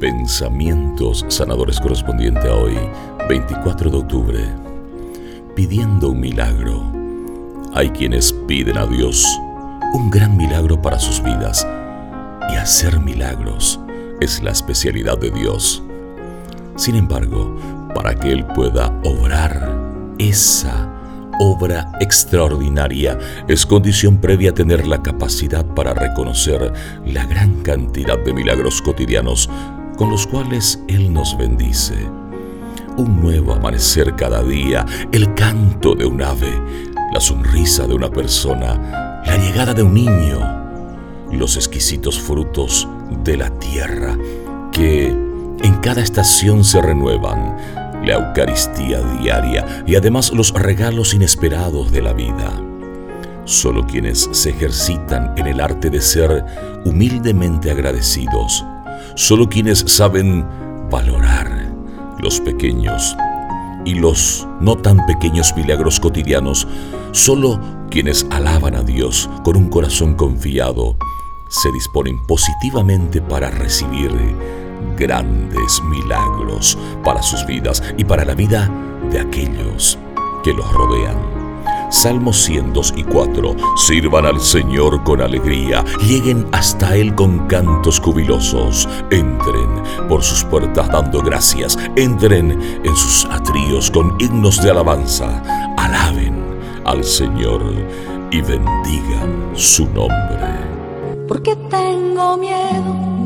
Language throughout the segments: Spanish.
Pensamientos sanadores correspondiente a hoy, 24 de octubre. Pidiendo un milagro. Hay quienes piden a Dios un gran milagro para sus vidas. Y hacer milagros es la especialidad de Dios. Sin embargo, para que Él pueda obrar esa obra extraordinaria es condición previa tener la capacidad para reconocer la gran cantidad de milagros cotidianos con los cuales Él nos bendice. Un nuevo amanecer cada día, el canto de un ave, la sonrisa de una persona, la llegada de un niño, los exquisitos frutos de la tierra que en cada estación se renuevan, la Eucaristía diaria y además los regalos inesperados de la vida. Solo quienes se ejercitan en el arte de ser humildemente agradecidos, solo quienes saben valorar los pequeños y los no tan pequeños milagros cotidianos, solo quienes alaban a Dios con un corazón confiado, se disponen positivamente para recibir grandes milagros para sus vidas y para la vida de aquellos que los rodean. Salmos 102 y 4. Sirvan al Señor con alegría, lleguen hasta Él con cantos jubilosos, entren por sus puertas dando gracias, entren en sus atríos con himnos de alabanza, alaben al Señor y bendigan su nombre. Porque tengo miedo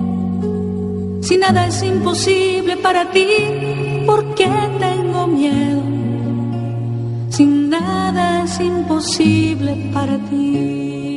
si nada es imposible para ti, ¿por qué tengo miedo? Nada es imposible para ti.